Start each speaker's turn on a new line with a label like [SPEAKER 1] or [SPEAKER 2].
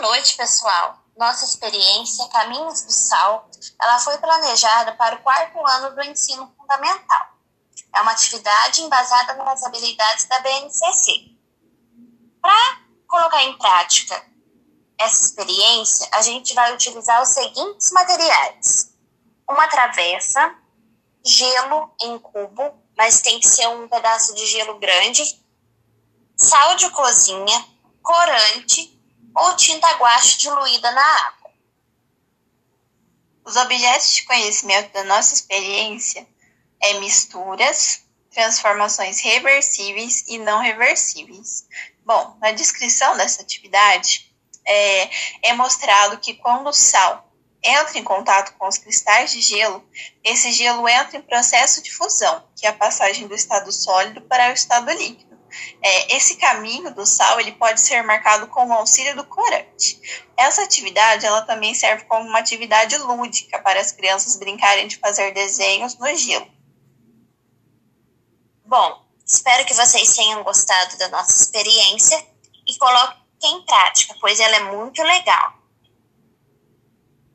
[SPEAKER 1] Noite, pessoal. Nossa experiência Caminhos do Sal, ela foi planejada para o quarto ano do ensino fundamental. É uma atividade embasada nas habilidades da BNCC. Para colocar em prática essa experiência, a gente vai utilizar os seguintes materiais: uma travessa, gelo em cubo, mas tem que ser um pedaço de gelo grande, sal de cozinha, corante ou tinta guache diluída na água.
[SPEAKER 2] Os objetos de conhecimento da nossa experiência é misturas, transformações reversíveis e não reversíveis. Bom, na descrição dessa atividade é, é mostrado que quando o sal entra em contato com os cristais de gelo, esse gelo entra em processo de fusão, que é a passagem do estado sólido para o estado líquido. É, esse caminho do sal ele pode ser marcado com o auxílio do corante. Essa atividade ela também serve como uma atividade lúdica para as crianças brincarem de fazer desenhos no gelo.
[SPEAKER 1] Bom, espero que vocês tenham gostado da nossa experiência e coloquem em prática, pois ela é muito legal.